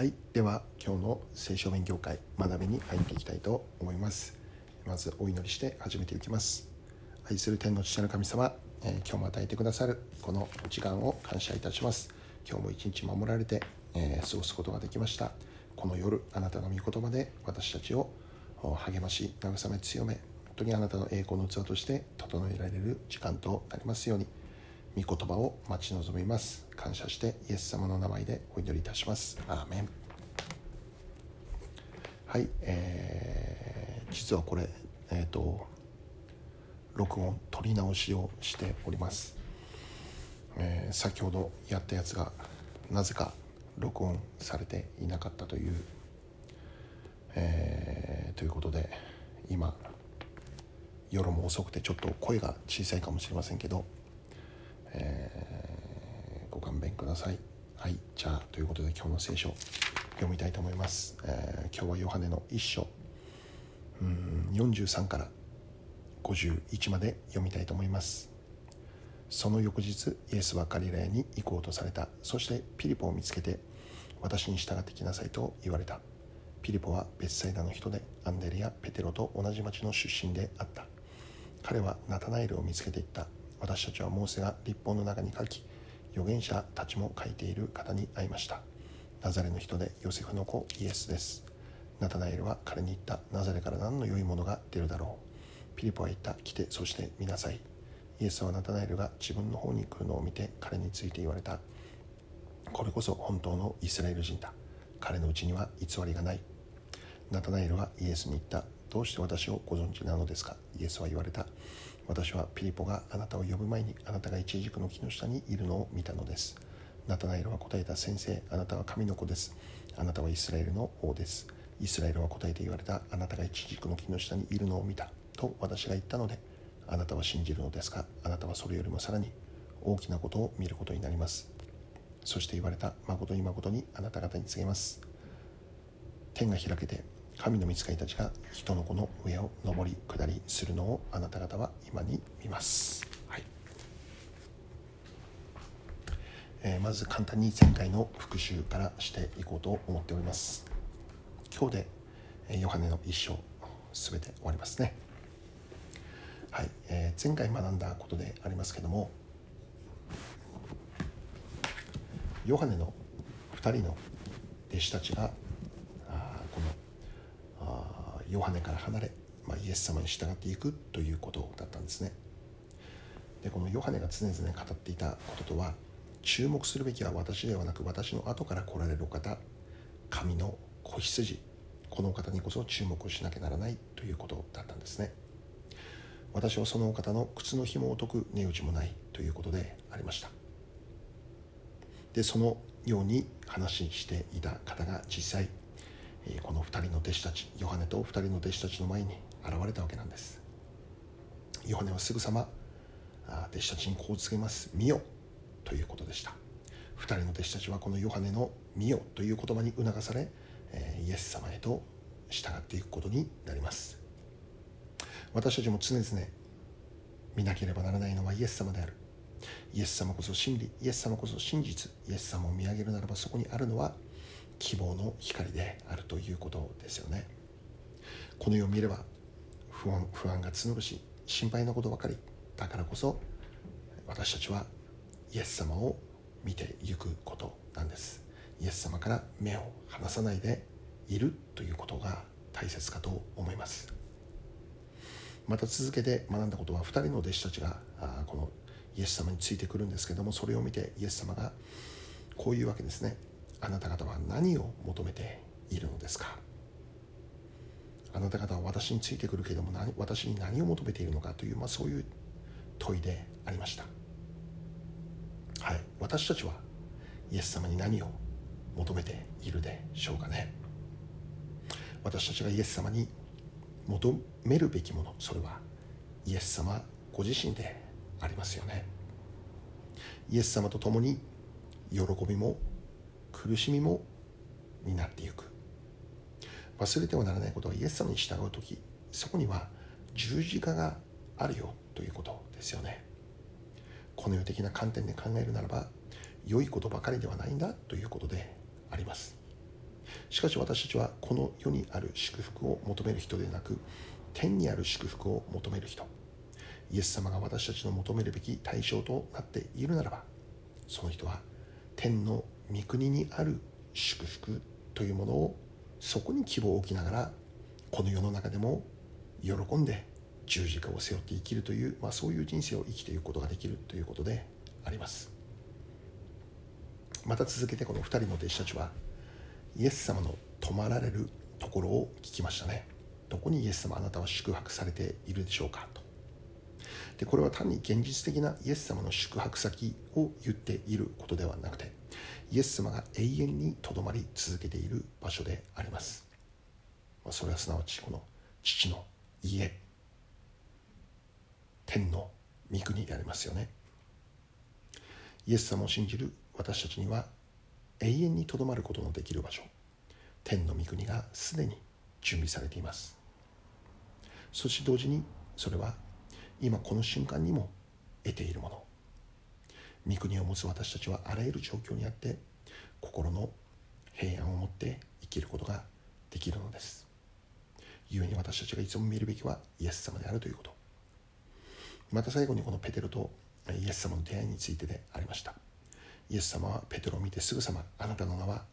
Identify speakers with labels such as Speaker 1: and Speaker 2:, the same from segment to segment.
Speaker 1: はいでは今日の聖書勉強会学びに入っていきたいと思います。まずお祈りして始めていきます。愛する天の父の神様、えー、今日も与えてくださるこの時間を感謝いたします。今日も一日守られて、えー、過ごすことができました。この夜あなたの御言葉で私たちを励まし慰め強め本当にあなたの栄光の器として整えられる時間となりますように。御言葉を待ち望みます。感謝してイエス様の名前でお祈りいたします。アーメン。はい、えー、実はこれえっ、ー、と録音取り直しをしております、えー、先ほどやったやつがなぜか録音されていなかったという、えー、ということで今夜も遅くてちょっと声が小さいかもしれませんけどえー、ご勘弁ください。はい、じゃあということで今日の聖書読みたいと思います。えー、今日はヨハネの一章うん43から51まで読みたいと思います。その翌日イエスはガリラヤに行こうとされたそしてピリポを見つけて私に従ってきなさいと言われたピリポは別サイダの人でアンデレやペテロと同じ町の出身であった彼はナタナエルを見つけていった私たちはモーセが立法の中に書き預言者たちも書いている方に会いました。ナザレの人でヨセフの子イエスです。ナタナエルは彼に言ったナザレから何の良いものが出るだろう。ピリポは言った来てそして見なさい。イエスはナタナエルが自分の方に来るのを見て彼について言われた。これこそ本当のイスラエル人だ。彼のうちには偽りがない。ナタナエルはイエスに言った。どうして私をご存知なのですか？イエスは言われた。私はピリポがあなたを呼ぶ前にあなたがイチジクの木の下にいるのを見たのです。ナタナエルは答えた先生あなたは神の子です。あなたはイスラエルの王です。イスラエルは答えて言われたあなたがイチジクの木の下にいるのを見た。と私が言ったのであなたは信じるのですか？あなたはそれよりもさらに大きなことを見ることになります。そして言われた誠に誠にあなた方に告げます。天が開けて神の御使いたちが人の子の上を上り下りするのをあなた方は今に見ます、はい。えー、まず簡単に前回の復習からしていこうと思っております。今日でヨハネの一章すべて終わりますね。はい、えー、前回学んだことでありますけどもヨハネの2人の弟子たちがヨハネから離れ、まあ、イエス様に従っていくということだったんですね。でこのヨハネが常々語っていたこととは注目するべきは私ではなく私の後から来られるお方神の子羊このお方にこそ注目しなきゃならないということだったんですね。私はそのお方の靴の紐を解く値打ちもないということでありました。でそのように話していた方が実際この2人の弟子たちヨハネと2人の弟子たちの前に現れたわけなんです。ヨハネはすぐさま弟子たちにこう告げます「見よ」ということでした。2人の弟子たちはこのヨハネの「見よ」という言葉に促されイエス様へと従っていくことになります。私たちも常々見なければならないのはイエス様である。イエス様こそ真理イエス様こそ真実イエス様を見上げるならばそこにあるのは希望の光であるということですよね。この世を見れば不安不安が募るし心配なことばかりだからこそ私たちはイエス様を見ていくことなんです。イエス様から目を離さないでいるということが大切かと思います。また続けて学んだことは2人の弟子たちがこのイエス様についてくるんですけどもそれを見てイエス様がこういうわけですね。あなた方は何を求めているのですか？あなた方は私についてくるけれども何私に何を求めているのかという、まあ、そういう問いでありました。はい。私たちはイエス様に何を求めているでしょうかね？私たちがイエス様に求めるべきものそれはイエス様ご自身でありますよね。イエス様と共に喜びも苦しみも担っていく。忘れてはならないことはイエス様に従う時そこには十字架があるよということですよね。この世的な観点で考えるならば良いことばかりではないんだということであります。しかし私たちはこの世にある祝福を求める人でなく天にある祝福を求める人イエス様が私たちの求めるべき対象となっているならばその人は天の御国にある祝福というものをそこに希望を置きながらこの世の中でも喜んで十字架を背負って生きるという、まあ、そういう人生を生きていくことができるということであります。また続けてこの2人の弟子たちはイエス様の泊まられるところを聞きましたね。どこにイエス様あなたは宿泊されているでしょうかと。でこれは単に現実的なイエス様の宿泊先を言っていることではなくてイエス様が永遠にとどまり続けている場所であります、まあ、それはすなわちこの父の家天の御国でありますよね。イエス様を信じる私たちには永遠にとどまることのできる場所天の御国がすでに準備されています。そして同時にそれは今この瞬間にも得ているもの。御国を持つ私たちはあらゆる状況にあって心の平安を持って生きることができるのです。故に私たちがいつも見るべきはイエス様であるということ。また最後にこのペテロとイエス様の出会いについてでありました。イエス様はペテロを見てすぐさまあなたの名は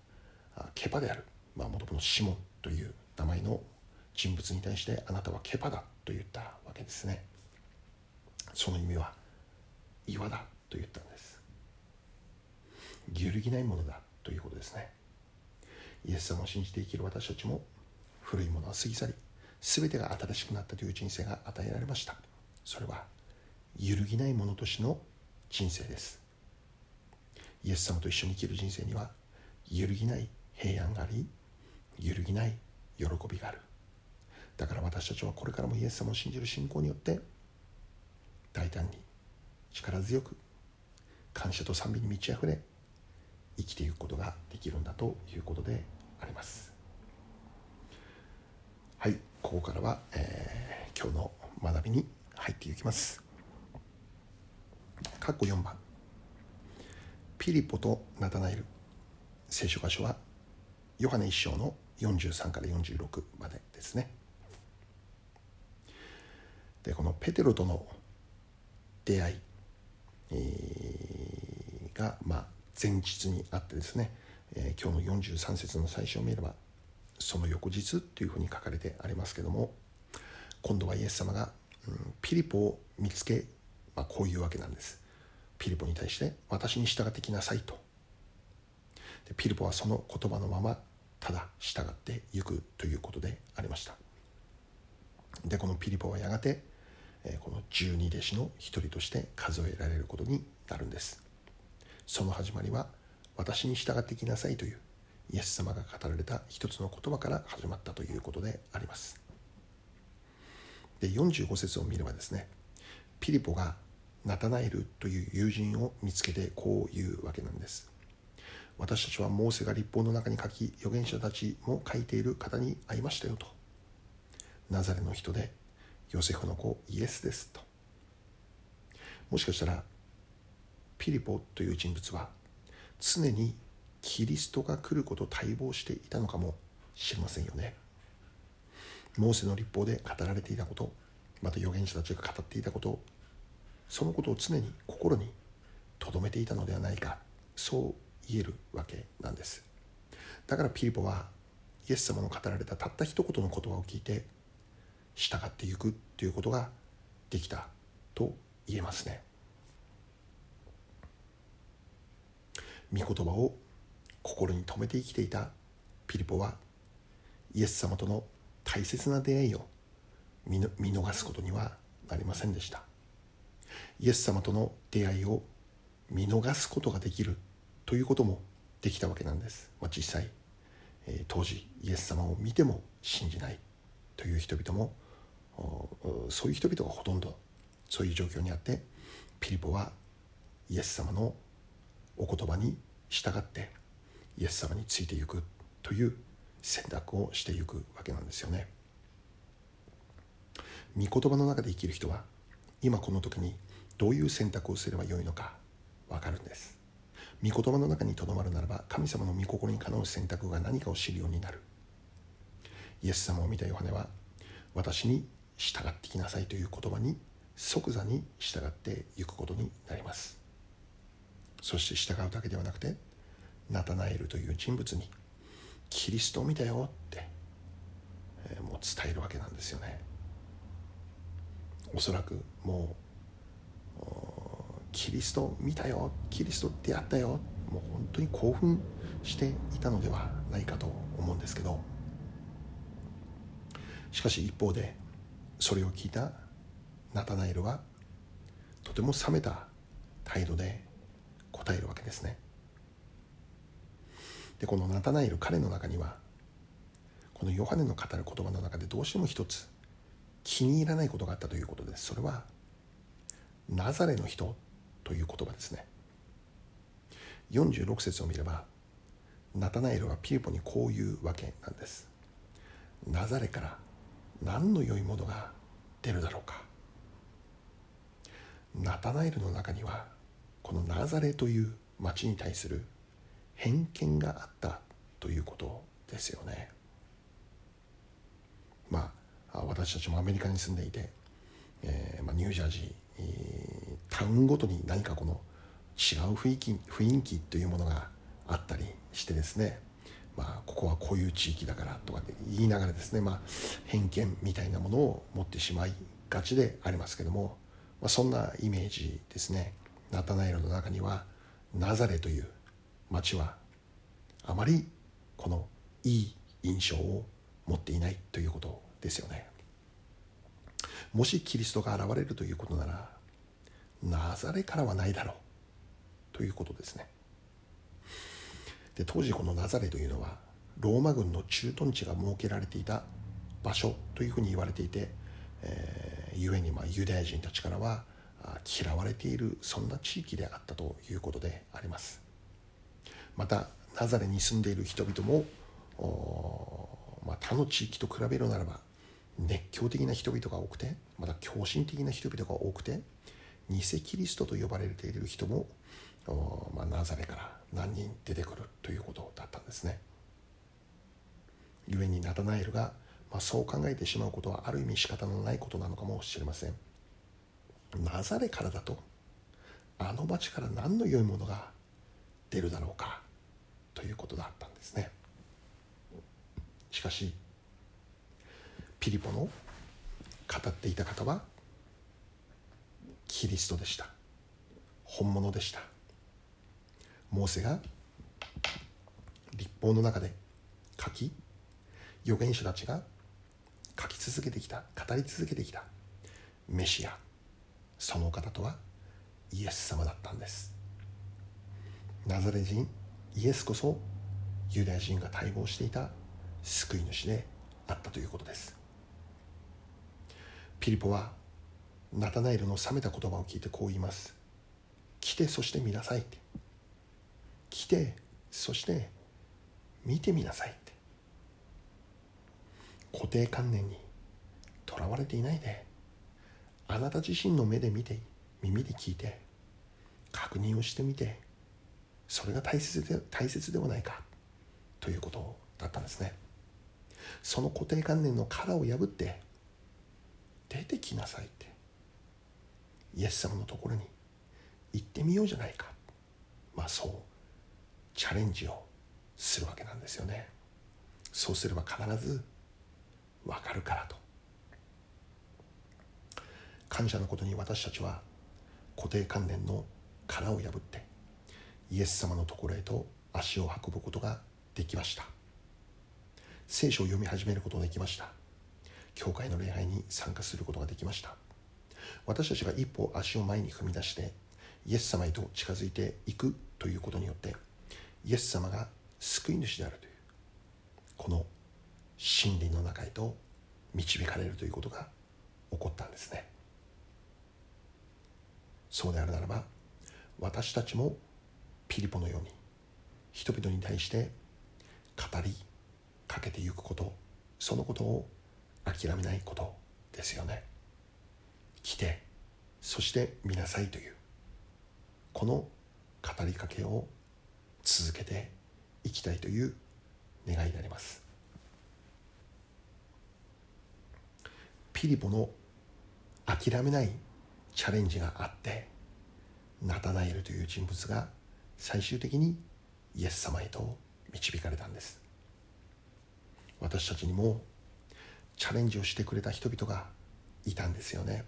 Speaker 1: ケパである。ま、もともとシモンという名前の人物に対してあなたはケパだと言ったわけですね。その意味は岩だ。と言ったんです。揺るぎないものだということですね。イエス様を信じて生きる私たちも古いものは過ぎ去り全てが新しくなったという人生が与えられました。それは揺るぎないものとしての人生です。イエス様と一緒に生きる人生には揺るぎない平安があり揺るぎない喜びがある。だから私たちはこれからもイエス様を信じる信仰によって大胆に力強く感謝と賛美に満ち溢れ生きていくことができるんだということであります。はいここからは、えー、今日の学びに入っていきます。括弧4番。ピリポとナタナエル。聖書箇所はヨハネ一章の43から46までですね。でこのペテロとの出会い、えー、が、まあ、前日にあってですね、えー、今日の43節の最初を見ればその翌日というふうに書かれてありますけども今度はイエス様が、うん、ピリポを見つけ、まあ、こういうわけなんです。ピリポに対して私に従ってきなさいと。でピリポはその言葉のままただ従っていくということでありました。でこのピリポはやがてこの十二弟子の一人として数えられることになるんです。その始まりは私に従ってきなさいというイエス様が語られた一つの言葉から始まったということであります。で45節を見ればですねピリポがナタナエルという友人を見つけてこう言うわけなんです。私たちはモーセが立法の中に書き預言者たちも書いている方に会いましたよと。ナザレの人でヨセフの子イエスですと。もしかしたらピリポという人物は常にキリストが来ることを待望していたのかもしれませんよね。モーセの立法で語られていたことまた預言者たちが語っていたことそのことを常に心に留めていたのではないかそう言えるわけなんです。だからピリポはイエス様の語られたたった一言の言葉を聞いて従っていくということができたと言えますね。御言葉を心に留めて生きていたピリポはイエス様との大切な出会いを見逃すことにはなりませんでした。イエス様との出会いを見逃すことができるということもできたわけなんです、まあ、実際、えー、当時イエス様を見ても信じないという人々もそういう人々がほとんどそういう状況にあってピリポはイエス様のお言葉に従ってイエス様についていくという選択をしていくわけなんですよね。御言葉の中で生きる人は今この時にどういう選択をすればよいのか分かるんです。御言葉の中にとどまるならば神様の御心にかなう選択が何かを知るようになるイエス様を見たヨハネは私に従ってきなさいという言葉に即座に従っていくことになります。そして従うだけではなくてナタナエルという人物にキリストを見たよって、えー、もう伝えるわけなんですよね。おそらくもうキリスト見たよキリスト出会ったよもう本当に興奮していたのではないかと思うんですけどしかし一方でそれを聞いたナタナエルはとても冷めた態度で答えるわけですね。でこのナタナエル彼の中にはこのヨハネの語る言葉の中でどうしても一つ気に入らないことがあったということです。それはナザレの人という言葉ですね。46節を見ればナタナエルはピリポにこういうわけなんです。ナザレから何の良いものが出るだろうか。ナタナエルの中にはこのナザレという町に対する偏見があったということですよね。まあ私たちもアメリカに住んでいて、えーまあ、ニュージャージータウンごとに何かこの違う雰囲気雰囲気というものがあったりしてですね。まあ、ここはこういう地域だからとかで言いながらですね、まあ、偏見みたいなものを持ってしまいがちでありますけども、まあ、そんなイメージですね。ナタナエルの中にはナザレという町はあまりこのいい印象を持っていないということですよね。もしキリストが現れるということならナザレからはないだろうということですね。で当時このナザレというのはローマ軍の駐屯地が設けられていた場所というふうに言われていて、えー、故にまユダヤ人たちからは嫌われているそんな地域であったということであります。またナザレに住んでいる人々も、まあ、他の地域と比べるならば熱狂的な人々が多くてまた狂信的な人々が多くて偽キリストと呼ばれている人も、まあ、ナザレから何人出てくるということだったんですね。故にナタナエルが、まあ、そう考えてしまうことはある意味仕方のないことなのかもしれません。ナザレからだとあの町から何の良いものが出るだろうかということだったんですね。しかしピリポの語っていた方はキリストでした本物でしたモーセが？立法の中で書き預言者たちが書き続けてきた語り続けてきたメシアその方とはイエス様だったんです。ナザレ人イエスこそユダヤ人が待望していた救い主であったということです。ピリポはナタナエルの冷めた言葉を聞いてこう言います。来てそして見なさいって。来てそして見てみなさいって。固定観念にとらわれていないであなた自身の目で見て耳で聞いて確認をしてみてそれが大切で大切ではないかということだったんですね。その固定観念の殻を破って出てきなさいってイエス様のところに行ってみようじゃないか。まあそうチャレンジをするわけなんですよね。そうすれば必ず分かるからと。感謝のことに私たちは固定観念の殻を破ってイエス様のところへと足を運ぶことができました。聖書を読み始めることができました。教会の礼拝に参加することができました。私たちが一歩足を前に踏み出してイエス様へと近づいていくということによってイエス様が救い主であるというこの真理の中へと導かれるということが起こったんですね。そうであるならば私たちもピリポのように人々に対して語りかけていくことそのことを諦めないことですよね。来てそして見なさいというこの語りかけを続けていきたいという願いであります。ピリポの諦めないチャレンジがあってナタナエルという人物が最終的にイエス様へと導かれたんです。私たちにもチャレンジをしてくれた人々がいたんですよね。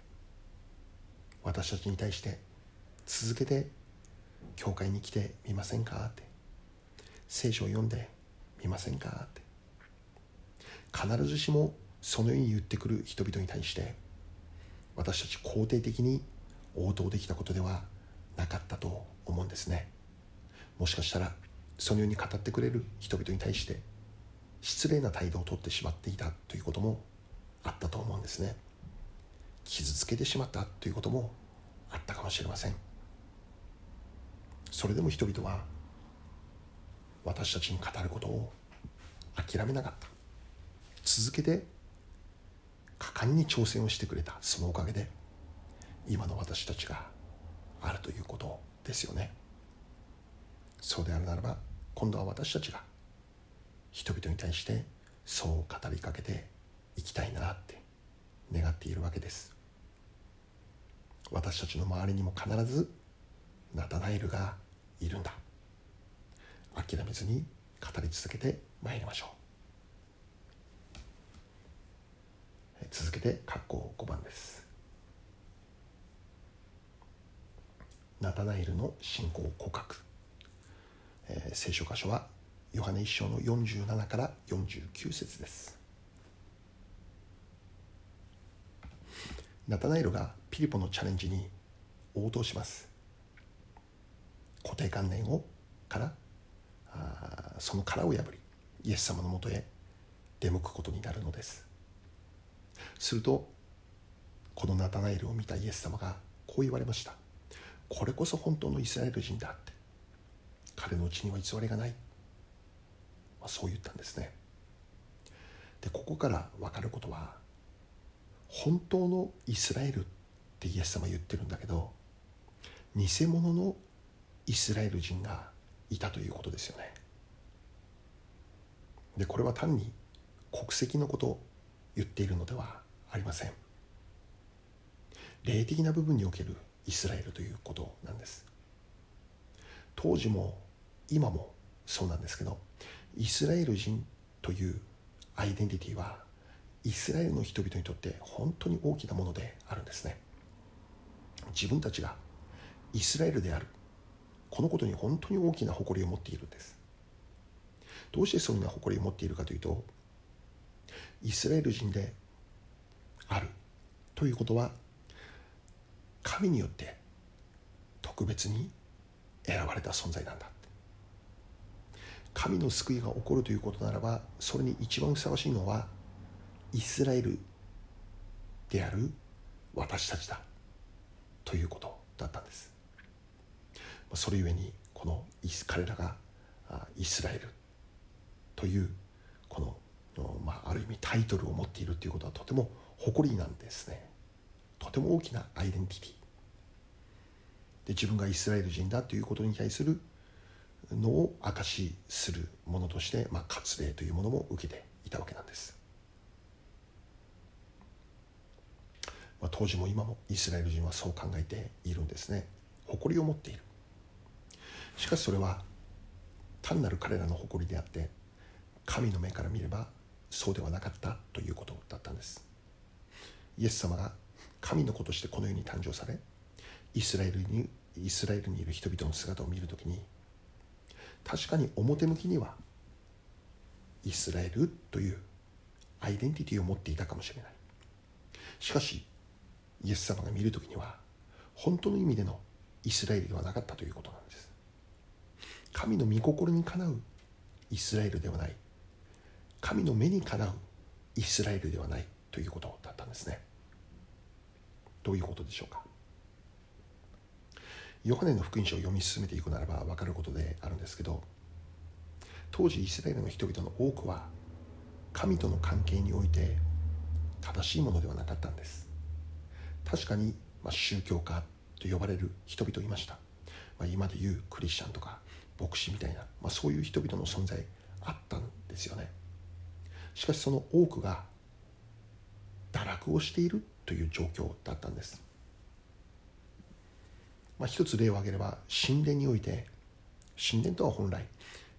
Speaker 1: 私たちに対して続けて教会に来てみませんか？って。聖書を読んでみませんかって。必ずしもそのように言ってくる人々に対して私たち肯定的に応答できたことではなかったと思うんですね。もしかしたらそのように語ってくれる人々に対して失礼な態度をとってしまっていたということもあったと思うんですね。傷つけてしまったということもあったかもしれません。それでも人々は私たちに語ることを諦めなかった。続けて果敢に挑戦をしてくれた。そのおかげで今の私たちがあるということですよね。そうであるならば今度は私たちが人々に対してそう語りかけていきたいなって願っているわけです。私たちの周りにも必ずナタナエルがいるんだ。諦めずに語り続けてまいりましょう。続けて括弧5番です。ナタナエルの信仰告白、えー、聖書箇所はヨハネ一章の47から49節です。ナタナエルがピリポのチャレンジに応答します。固定観念をからあその殻を破りイエス様のもとへ出向くことになるのです。するとこのナタナエルを見たイエス様がこう言われました。これこそ本当のイスラエル人だって。彼のうちには偽りがない、まあ、そう言ったんですね。でここから分かることは本当のイスラエルってイエス様言ってるんだけど偽物のイスラエル人がいたということですよね。でこれは単に国籍のことを言っているのではありません。霊的な部分におけるイスラエルということなんです。当時も今もそうなんですけどイスラエル人というアイデンティティはイスラエルの人々にとって本当に大きなものであるんですね。自分たちがイスラエルであるこのことに本当に大きな誇りを持っているんです。どうしてそんな誇りを持っているかというとイスラエル人であるということは神によって特別に選ばれた存在なんだ。神の救いが起こるということならばそれに一番ふさわしいのはイスラエルである私たちだということだったんです。それゆえにこの彼らがイスラエルというこの、まあ、ある意味タイトルを持っているということはとても誇りなんですね。とても大きなアイデンティティ。で自分がイスラエル人だということに対するのを証しするものとして、まあ、割礼というものも受けていたわけなんです。まあ、当時も今もイスラエル人はそう考えているんですね。誇りを持っている。しかしそれは単なる彼らの誇りであって神の目から見ればそうではなかったということだったんです。イエス様が神の子としてこの世に誕生されイスラエルにイスラエルにいる人々の姿を見るときに確かに表向きにはイスラエルというアイデンティティを持っていたかもしれない。しかしイエス様が見る時には本当の意味でのイスラエルではなかったということなんです。神の御心にかなうイスラエルではない。神の目にかなうイスラエルではないということだったんですね。どういうことでしょうか？ヨハネの福音書を読み進めていくならば分かることであるんですけど当時イスラエルの人々の多くは神との関係において正しいものではなかったんです。確かに、まあ、宗教家と呼ばれる人々いました、まあ、今でいうクリスチャンとか牧師みたいな、まあ、そういう人々の存在あったんですよね。しかしその多くが堕落をしているという状況だったんです、まあ、一つ例を挙げれば神殿において神殿とは本来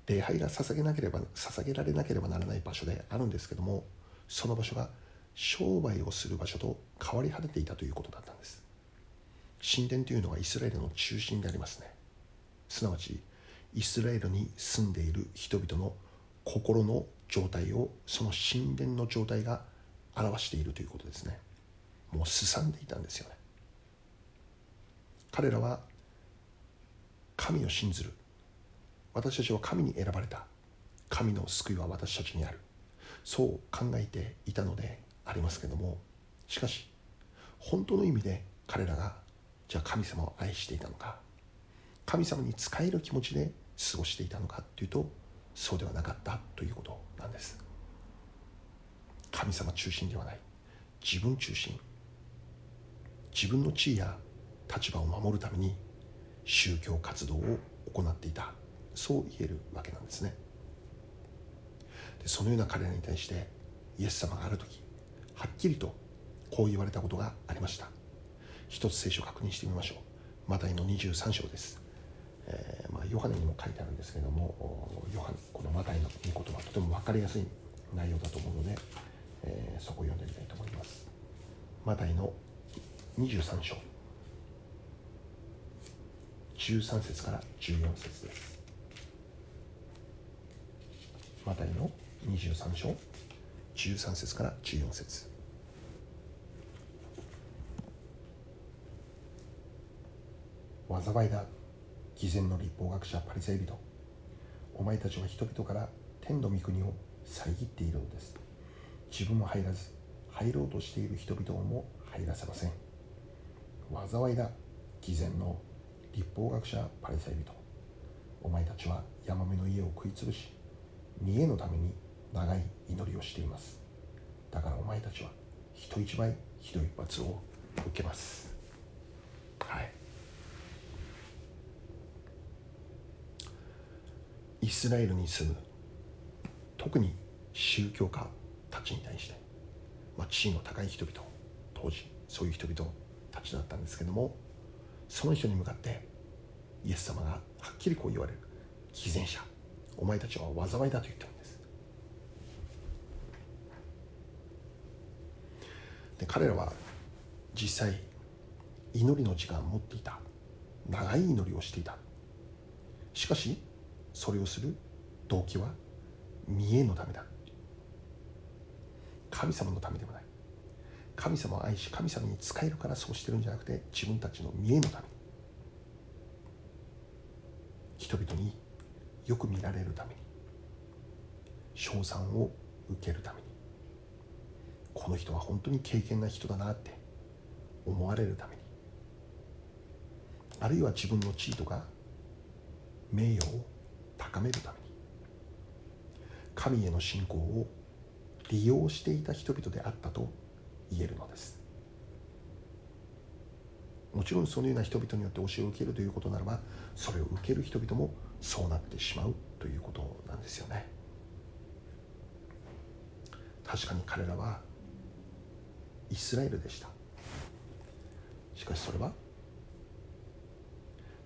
Speaker 1: 礼拝が捧げなければ捧げられなければならない場所であるんですけどもその場所が商売をする場所と変わり果てていたということだったんです。神殿というのはイスラエルの中心でありますね。すなわちイスラエルに住んでいる人々の心の状態をその神殿の状態が表しているということですね。もうすさんでいたんですよね。彼らは神を信ずる。私たちは神に選ばれた。神の救いは私たちにある。そう考えていたのでありますけども。しかし本当の意味で彼らがじゃあ神様を愛していたのか。神様に仕える気持ちで過ごしていたのかというとそうではなかったということなんです。神様中心ではない。自分中心。自分の地位や立場を守るために宗教活動を行っていた。そう言えるわけなんですね。でそのような彼らに対してイエス様がある時はっきりとこう言われたことがありました。一つ聖書を確認してみましょう。マタイの23章です、えー、ヨハネにも書いてあるんですけどもヨハネこのマタイの御言葉とても分かりやすい内容だと思うので、えー、そこを読んでみたいと思います。マタイの23章。13節から14節です。マタイの23章。13節から14節。災いだ。偽善の立法学者パリサイ人。お前たちは人々から天の御国を遮っているのです。自分も入らず入ろうとしている人々も入らせません。災いだ偽善の立法学者パリサイ人。お前たちはヤマメの家を食い潰し見栄のために長い祈りをしています。だからお前たちは人一倍ひどい罰を受けます。はい。スラエルに住む特に宗教家たちに対して、まあ、地位の高い人々当時そういう人々たちだったんですけどもその人に向かってイエス様がはっきりこう言われる。偽善者お前たちは災いだと言ってるんです。で彼らは実際祈りの時間を持っていた。長い祈りをしていた。しかしそれをする動機は見栄のためだ。神様のためではない。神様を愛し神様に仕えるからそうしてるんじゃなくて自分たちの見栄のため。に人々によく見られるために称賛を受けるために。この人は本当に敬虔な人だなって思われるために。あるいは自分の地位とか名誉を高めるために神への信仰を利用していた人々であったと言えるのです。もちろんそのような人々によって教えを受けるということならばそれを受ける人々もそうなってしまうということなんですよね。確かに彼らはイスラエルでした。しかしそれは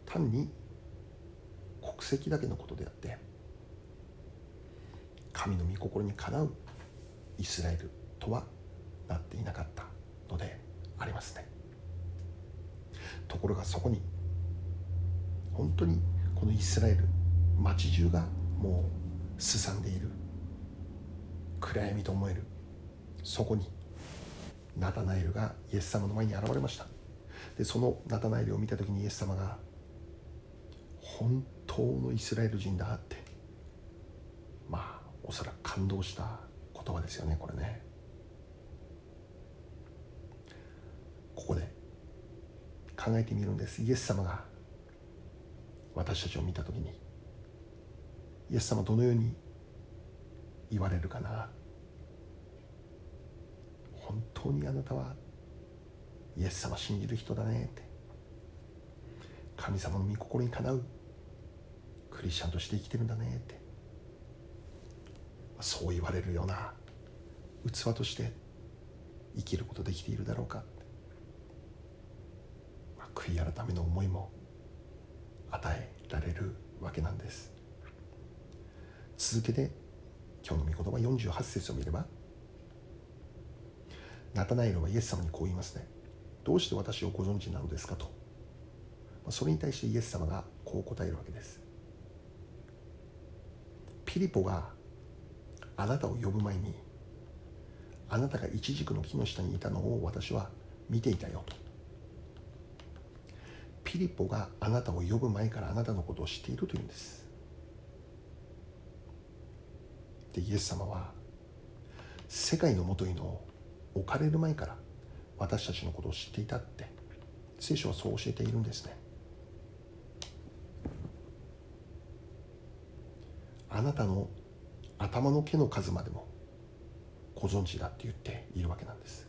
Speaker 1: 単に国籍だけのことであって神の御心にかなうイスラエルとはなっていなかったのでありますね。ところがそこに本当にこのイスラエル街中がもうすさんでいる暗闇と思えるそこにナタナエルがイエス様の前に現れました。でそのナタナエルを見た時にイエス様が本当のイスラエル人だって。まあおそらく感動した言葉ですよねこれね。ここで考えてみるんです。イエス様が私たちを見た時にイエス様どのように言われるかな。本当にあなたはイエス様信じる人だねって。神様の御心にかなう。クリスチャンとして生きてるんだねって。そう言われるような器として生きることできているだろうか、悔い改めの思いも与えられるわけなんです。続けて今日の御言葉48節を見ればナタナエルはイエス様にこう言いますね。どうして私をご存知なのですかと。それに対してイエス様がこう答えるわけです。ピリポがあなたを呼ぶ前にあなたがイチジクの木の下にいたのを私は見ていたよと。ピリポがあなたを呼ぶ前からあなたのことを知っているというんです。でイエス様は世界のもとにの置かれる前から私たちのことを知っていたって聖書はそう教えているんですね。あなたの頭の毛の数までもご存知だって言っているわけなんです。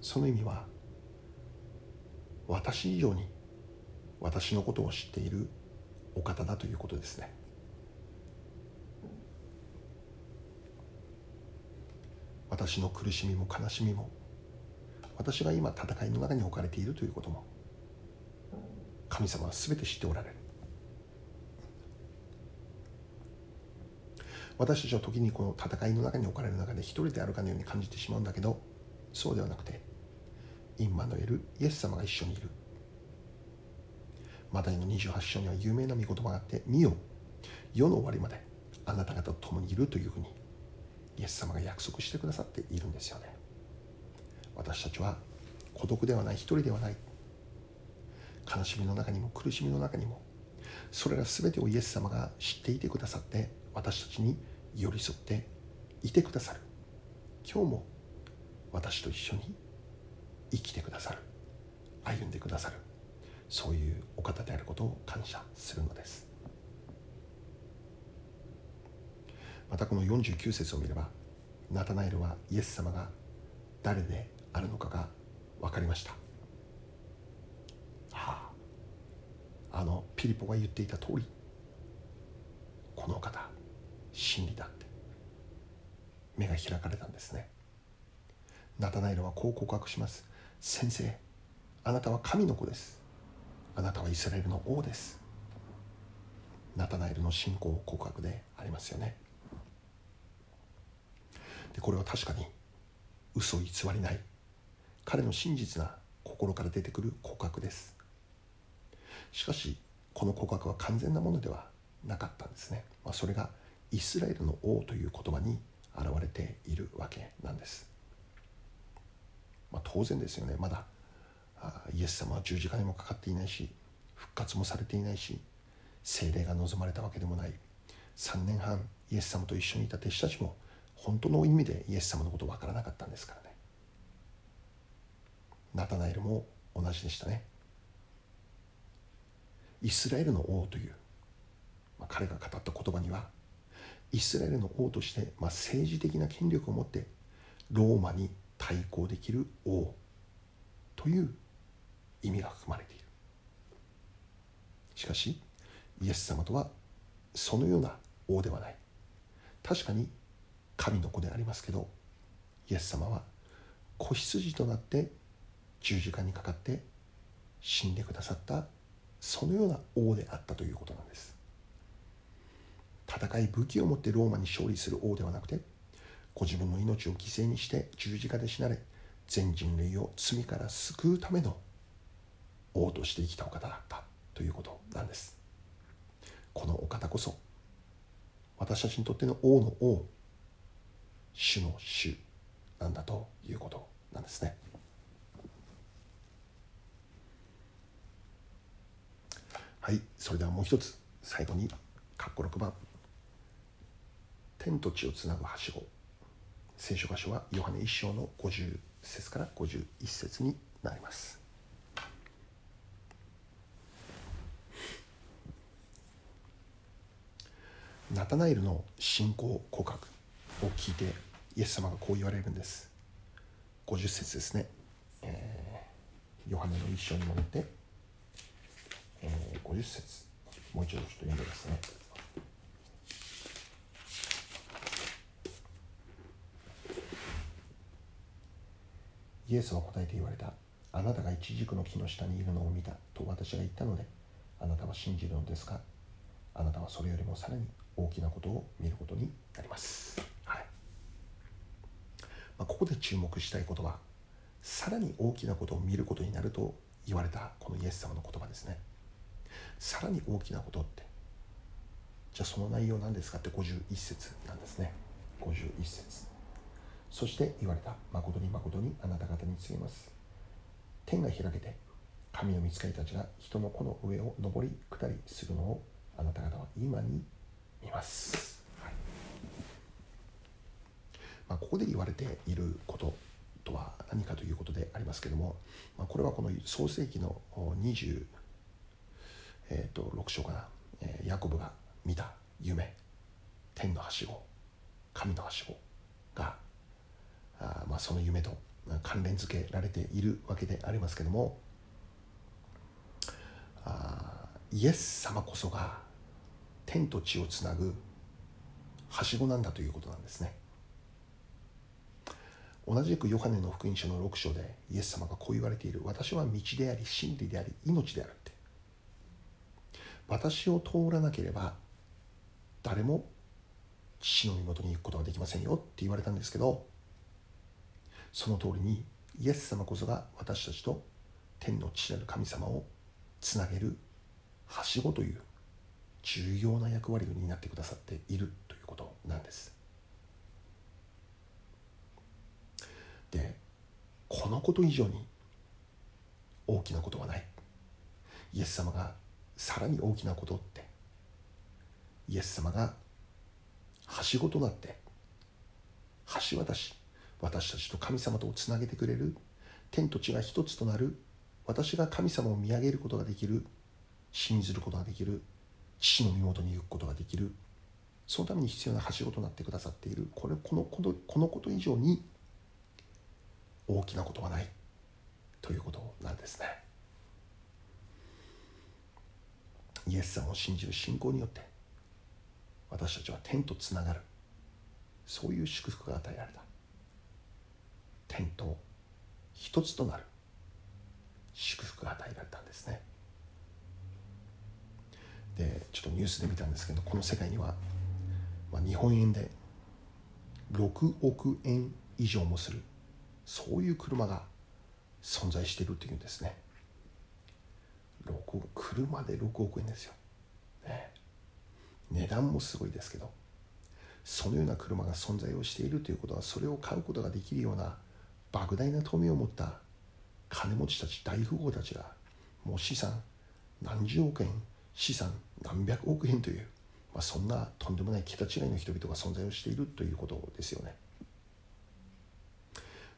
Speaker 1: その意味は私以上に私のことを知っているお方だということですね。私の苦しみも悲しみも私が今戦いの中に置かれているということも神様は全て知っておられる。私たちは時にこの戦いの中に置かれる中で一人であるかのように感じてしまうんだけどそうではなくてインマノエルイエス様が一緒にいる。マタイの28章には有名な御言葉があって「見よ世の終わりまであなた方と共にいる」というふうにイエス様が約束してくださっているんですよね。私たちは孤独ではない一人ではない。悲しみの中にも苦しみの中にもそれら全てをイエス様が知っていてくださって私たちに寄り添っていてくださる。今日も私と一緒に生きてくださる。歩んでくださる。そういうお方であることを感謝するのです。またこの49節を見ればナタナエルはイエス様が誰であるのかが分かりました。はああのピリポが言っていた通りこの方真理だって。目が開かれたんですね。ナタナエルはこう告白します。先生あなたは神の子です。あなたはイスラエルの王です。ナタナエルの信仰告白でありますよね。でこれは確かに嘘偽りない彼の真実な心から出てくる告白です。しかしこの告白は完全なものではなかったんですね、まあ、それがイスラエルの王という言葉に現れているわけなんです、まあ、当然ですよね。まだイエス様は十字架にもかかっていないし復活もされていないし精霊が望まれたわけでもない。3年半イエス様と一緒にいた弟子たちも本当の意味でイエス様のこと分からなかったんですからね。ナタナエルも同じでしたね。イスラエルの王という、まあ、彼が語った言葉にはイスラエルの王として、まあ、政治的な権力を持ってローマに対抗できる王という意味が含まれている。しかしイエス様とはそのような王ではない。確かに神の子でありますけどイエス様は子羊となって十字架にかかって死んでくださったそのような王であったということなんです。戦い武器を持ってローマに勝利する王ではなくてご自分の命を犠牲にして十字架で死なれ全人類を罪から救うための王として生きたお方だったということなんです。このお方こそ私たちにとっての王の王主の主なんだということなんですね。はいそれではもう一つ最後に括弧6番。天と地をつなぐはしご聖書箇所はヨハネ一章の50節から51節になります。ナタナエルの信仰告白を聞いてイエス様がこう言われるんです。50節ですね、えー、ヨハネの一章に戻って、えー、50節。もう一度ちょっと読んでますね。イエスは答えて言われた。あなたが一軸の木の下にいるのを見た。と私が言ったのであなたは信じるのですか？あなたはそれよりもさらに大きなことを見ることになります、はい。まあ、ここで注目したいことはさらに大きなことを見ることになると言われたこのイエス様の言葉ですね。さらに大きなことって。じゃあその内容なんですかって51節なんですね。51節。そして言われた誠に誠にあなた方に告げます。天が開けて神の御使いたちが人の子の上を上り下りするのをあなた方は今に見ます、はい。まあ、ここで言われていることとは何かということでありますけれども、まあ、これはこの創世紀の26、えー、と章かな、ヤコブが見た夢。天のはしご神のはしごあ、まあ、その夢と関連付けられているわけでありますけどもあイエス様こそが天と地をつなぐはしごなんだということなんですね。同じくヨハネの福音書の6章でイエス様がこう言われている。私は道であり真理であり命であるって。私を通らなければ誰も父の身元に行くことができませんよって言われたんですけどその通りにイエス様こそが私たちと天の父なる神様をつなげるはしごという重要な役割を担ってくださっているということなんです。でこのこと以上に大きなことはない。イエス様がさらに大きなことってイエス様がはしごとなって橋渡し私たちと神様とをつなげてくれる。天と地が一つとなる。私が神様を見上げることができる。信ずることができる。父の身元に行くことができる。そのために必要なはしごとなってくださっている。これこのこのこのこと以上に大きなことはない。ということなんですね。イエス様を信じる信仰によって私たちは天とつながる。そういう祝福が与えられた。天と一つとなる。祝福が与えられたんですね。でちょっとニュースで見たんですけどこの世界には、まあ、日本円で6億円以上もするそういう車が存在しているというんですね。6車で6億円ですよ、ね、値段もすごいですけどそのような車が存在をしているということはそれを買うことができるような莫大な富を持った金持ちたち大富豪たちがもう資産何十億円資産何百億円という、まあ、そんなとんでもない桁違いの人々が存在をしているということですよね。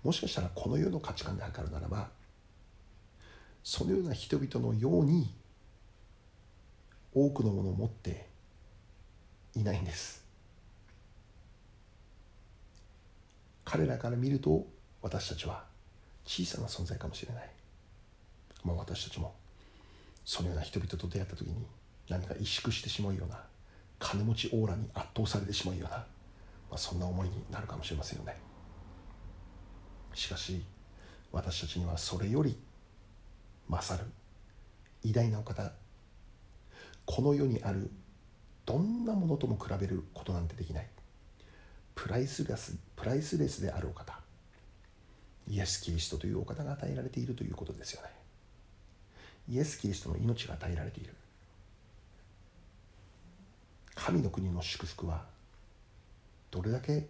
Speaker 1: もしかしたらこの世の価値観で測るならばそのような人々のように多くのものを持っていないんです。彼らから見ると私たちは小さな存在かもしれない、まあ、私たちもそのような人々と出会った時に何か萎縮してしまうような金持ちオーラに圧倒されてしまうような、まあ、そんな思いになるかもしれませんよね。しかし私たちにはそれより勝る偉大なお方この世にあるどんなものとも比べることなんてできない。プライスレスプライスレスであるお方。イエス・キリストというお方が与えられているということですよね。イエス・キリストの命が与えられている。神の国の祝福はどれだけ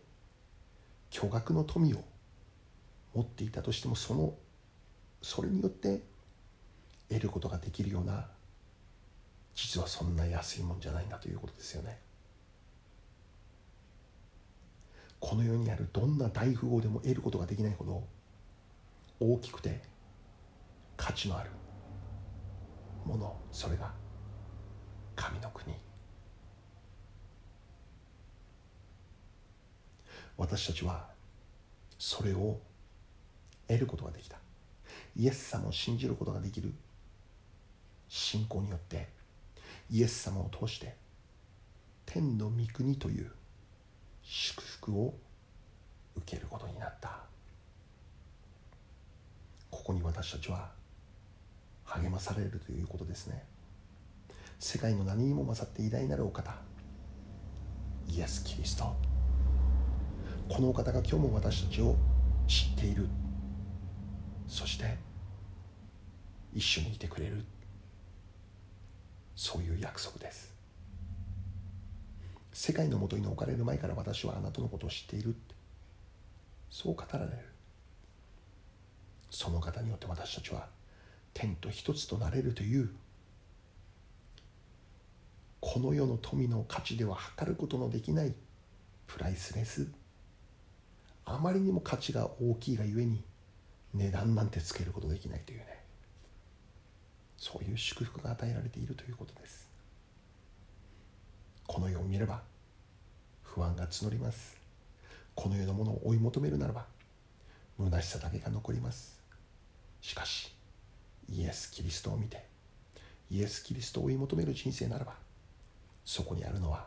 Speaker 1: 巨額の富を持っていたとしてもそのそれによって得ることができるような実はそんな安いもんじゃないんだということですよね。この世にあるどんな大富豪でも得ることができないほど大きくて価値のあるものそれが神の国私たちはそれを得ることができた。イエス様を信じることができる信仰によってイエス様を通して天の御国という祝福を受けることになった。ここに私たちは励まされるということですね。世界の何にも勝って偉大なるお方。イエス・キリスト。このお方が今日も私たちを知っている。そして一緒にいてくれる。そういう約束です。世界のもとに置かれる前から私はあなたのことを知っている。そう語られる。その方によって私たちは天と一つとなれるというこの世の富の価値では測ることのできないプライスレスあまりにも価値が大きいがゆえに値段なんてつけることできないというねそういう祝福が与えられているということです。この世を見れば不安が募ります。この世のものを追い求めるならば虚しさだけが残ります。しかしイエス・キリストを見てイエス・キリストを追い求める人生ならばそこにあるのは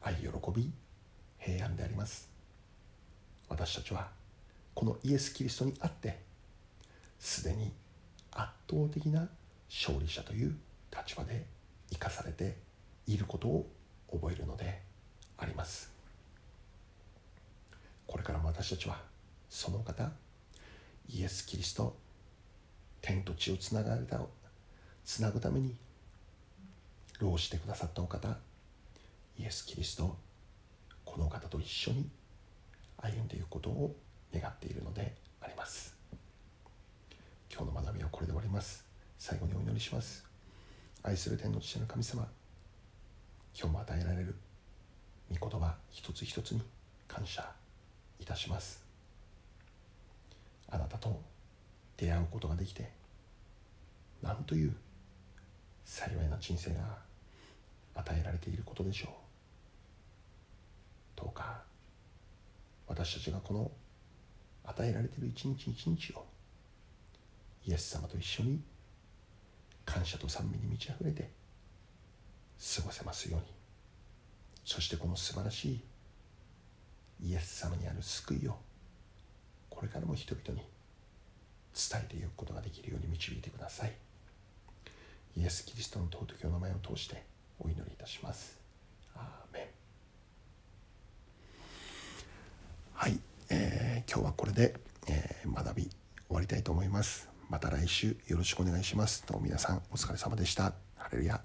Speaker 1: 愛喜び平安であります。私たちはこのイエス・キリストにあってすでに圧倒的な勝利者という立場で生かされていることを覚えるのであります。これからも私たちはその方イエス・キリスト天と地をつながれたつなぐために労してくださったお方イエス・キリストこの方と一緒に歩んでいくことを願っているのであります。今日の学びはこれで終わります。最後にお祈りします。愛する天の父の神様今日も与えられる御言葉一つ一つに感謝いたします。あなたと出会うことができてなんという幸いな人生が与えられていることでしょう。どうか私たちがこの与えられている一日一日をイエス様と一緒に感謝と賛美に満ち溢れて過ごせますように。そしてこの素晴らしいイエス様にある救いをこれからも人々に伝えていくことができるように導いてください。イエス・キリストの尊きお名前を通してお祈りいたします。アーメン。はい、えー、今日はこれで、えー、学び終わりたいと思います。また来週よろしくお願いします。どうも皆さんお疲れ様でした。ハレルヤ。